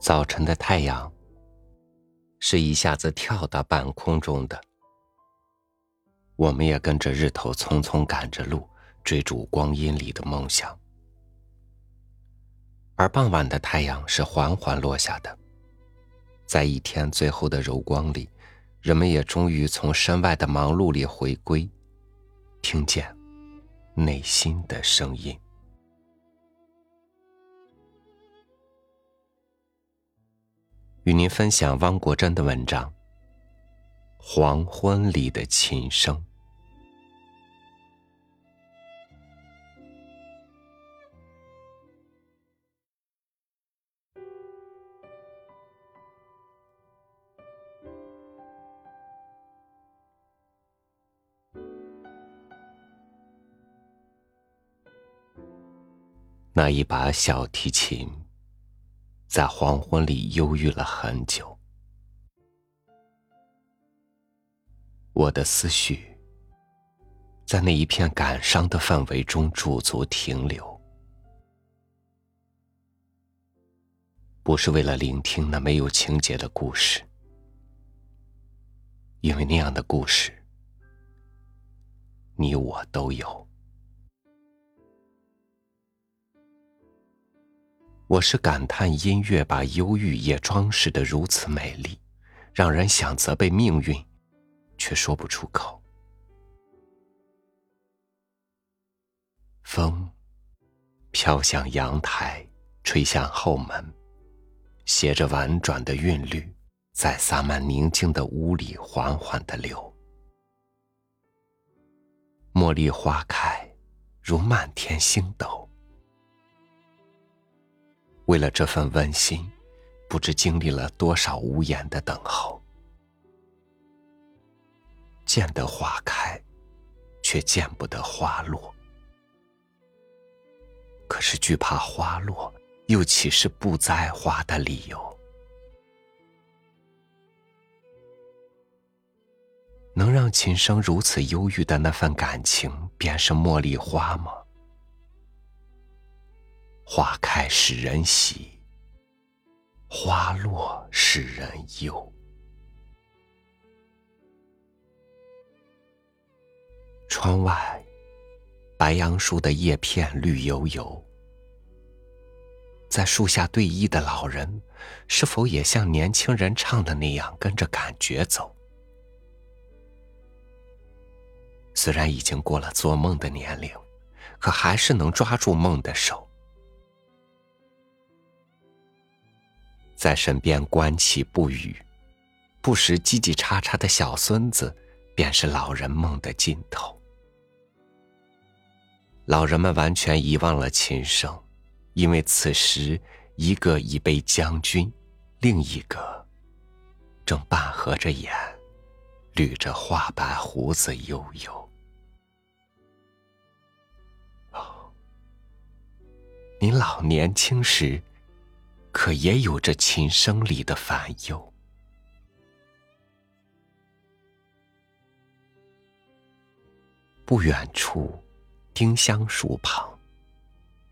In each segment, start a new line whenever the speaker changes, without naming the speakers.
早晨的太阳是一下子跳到半空中的，我们也跟着日头匆匆赶着路，追逐光阴里的梦想。而傍晚的太阳是缓缓落下的，在一天最后的柔光里，人们也终于从身外的忙碌里回归，听见内心的声音。与您分享汪国真的文章《黄昏里的琴声》。那一把小提琴。在黄昏里忧郁了很久，我的思绪在那一片感伤的氛围中驻足停留，不是为了聆听那没有情节的故事，因为那样的故事，你我都有。我是感叹音乐把忧郁也装饰得如此美丽，让人想责备命运，却说不出口。风飘向阳台，吹向后门，携着婉转的韵律，在洒满宁静的屋里缓缓地流。茉莉花开，如漫天星斗。为了这份温馨，不知经历了多少无言的等候。见得花开，却见不得花落。可是惧怕花落，又岂是不栽花的理由？能让琴声如此忧郁的那份感情，便是茉莉花吗？花开使人喜，花落使人忧。窗外，白杨树的叶片绿油油。在树下对弈的老人，是否也像年轻人唱的那样，跟着感觉走？虽然已经过了做梦的年龄，可还是能抓住梦的手。在身边观其不语，不时叽叽喳喳的小孙子，便是老人梦的尽头。老人们完全遗忘了琴声，因为此时一个已被将军，另一个正半合着眼，捋着花白胡子悠悠。哦，您老年轻时。可也有着琴声里的烦忧。不远处，丁香树旁，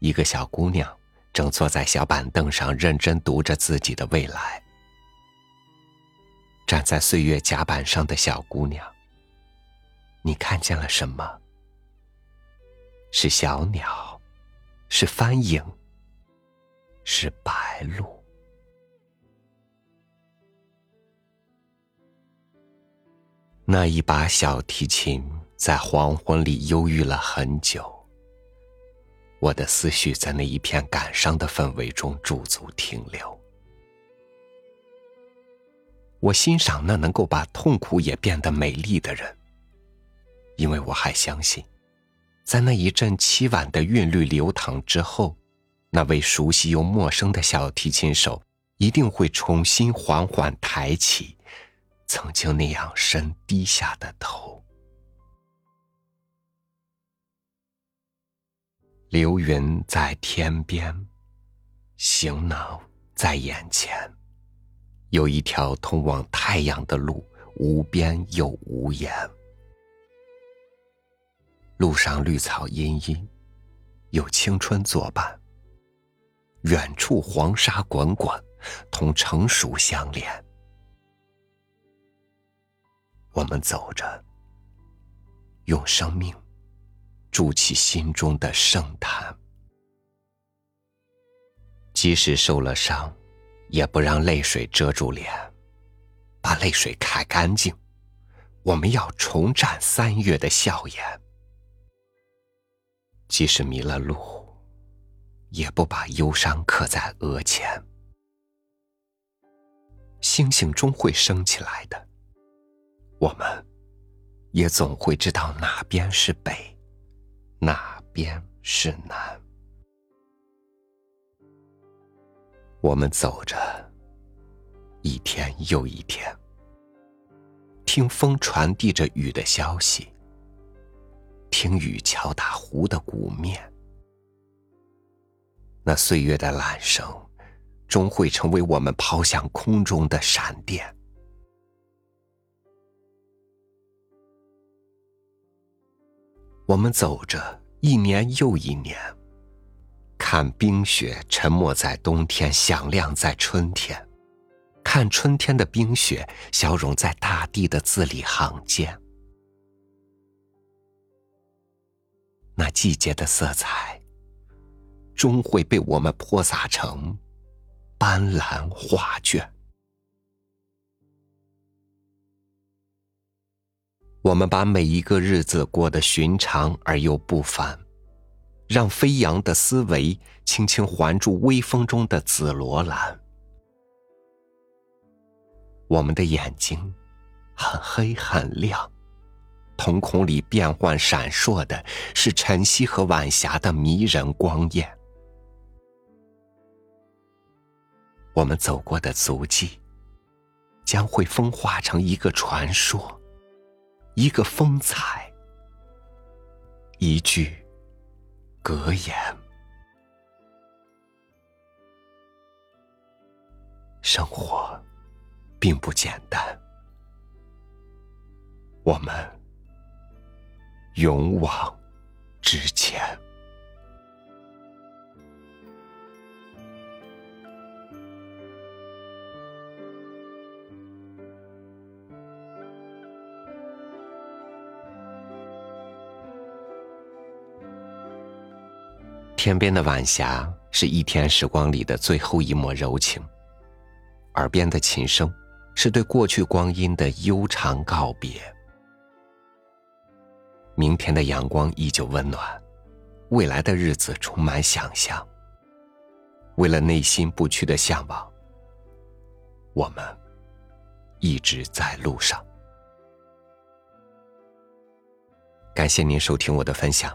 一个小姑娘正坐在小板凳上，认真读着自己的未来。站在岁月甲板上的小姑娘，你看见了什么？是小鸟，是帆影。是白鹭。那一把小提琴在黄昏里忧郁了很久。我的思绪在那一片感伤的氛围中驻足停留。我欣赏那能够把痛苦也变得美丽的人，因为我还相信，在那一阵凄婉的韵律流淌之后。那位熟悉又陌生的小提琴手，一定会重新缓缓抬起曾经那样深低下的头。流云在天边，行囊在眼前，有一条通往太阳的路，无边又无言。路上绿草茵茵，有青春作伴。远处黄沙滚滚，同成熟相连。我们走着，用生命筑起心中的圣坛。即使受了伤，也不让泪水遮住脸，把泪水揩干净。我们要重展三月的笑颜。即使迷了路，也不把忧伤刻在额前。星星终会升起来的，我们也总会知道哪边是北，哪边是南。我们走着，一天又一天，听风传递着雨的消息。听雨敲打湖的鼓面，那岁月的懒声，终会成为我们抛向空中的闪电。我们走着，一年又一年，看冰雪沉没在冬天，响亮在春天；看春天的冰雪消融在大地的字里行间。那季节的色彩，终会被我们泼洒成斑斓画卷。我们把每一个日子过得寻常而又不凡，让飞扬的思维轻轻环住微风中的紫罗兰。我们的眼睛很黑很亮。瞳孔里变幻闪烁的是晨曦和晚霞的迷人光艳。我们走过的足迹，将会风化成一个传说，一个风采，一句格言。生活并不简单，我们。勇往直前。天边的晚霞是一天时光里的最后一抹柔情，耳边的琴声是对过去光阴的悠长告别。明天的阳光依旧温暖，未来的日子充满想象。为了内心不屈的向往，我们一直在路上。感谢您收听我的分享，